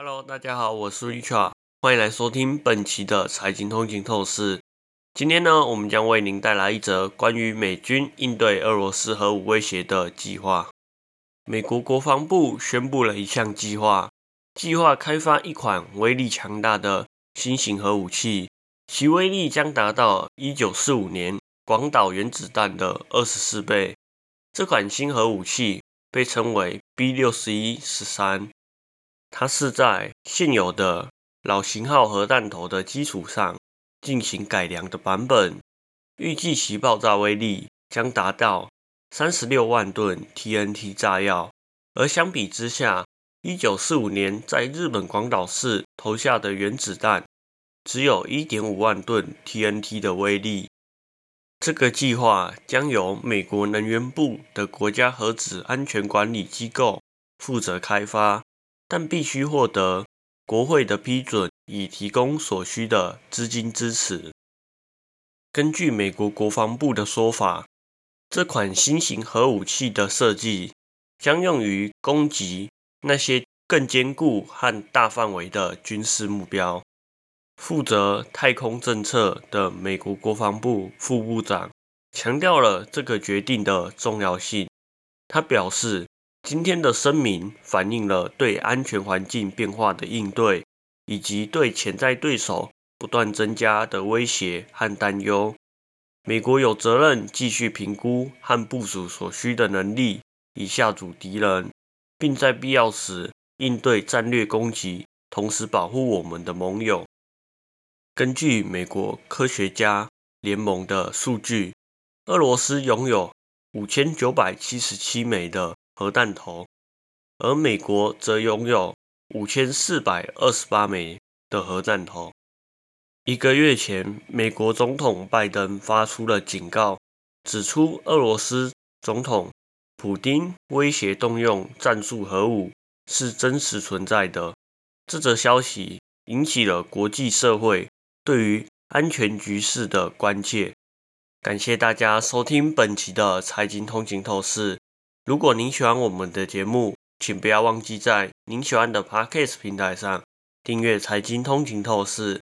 Hello，大家好，我是 Richard，欢迎来收听本期的财经通勤透视。今天呢，我们将为您带来一则关于美军应对俄罗斯核武威胁的计划。美国国防部宣布了一项计划，计划开发一款威力强大的新型核武器，其威力将达到1945年广岛原子弹的二十四倍。这款新核武器被称为 B6113。它是在现有的老型号核弹头的基础上进行改良的版本，预计其爆炸威力将达到三十六万吨 TNT 炸药。而相比之下，一九四五年在日本广岛市投下的原子弹只有一点五万吨 TNT 的威力。这个计划将由美国能源部的国家核子安全管理机构负责开发。但必须获得国会的批准，以提供所需的资金支持。根据美国国防部的说法，这款新型核武器的设计将用于攻击那些更坚固和大范围的军事目标。负责太空政策的美国国防部副部长强调了这个决定的重要性。他表示。今天的声明反映了对安全环境变化的应对，以及对潜在对手不断增加的威胁和担忧。美国有责任继续评估和部署所需的能力，以下阻敌人，并在必要时应对战略攻击，同时保护我们的盟友。根据美国科学家联盟的数据，俄罗斯拥有五千九百七十七枚的。核弹头，而美国则拥有五千四百二十八枚的核弹头。一个月前，美国总统拜登发出了警告，指出俄罗斯总统普京威胁动用战术核武是真实存在的。这则消息引起了国际社会对于安全局势的关切。感谢大家收听本期的财经通勤透视。如果您喜欢我们的节目，请不要忘记在您喜欢的 Podcast 平台上订阅《财经通勤透视》。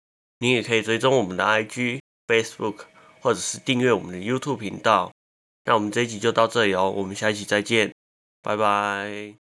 您也可以追踪我们的 IG、Facebook，或者是订阅我们的 YouTube 频道。那我们这一集就到这里哦，我们下一期再见，拜拜。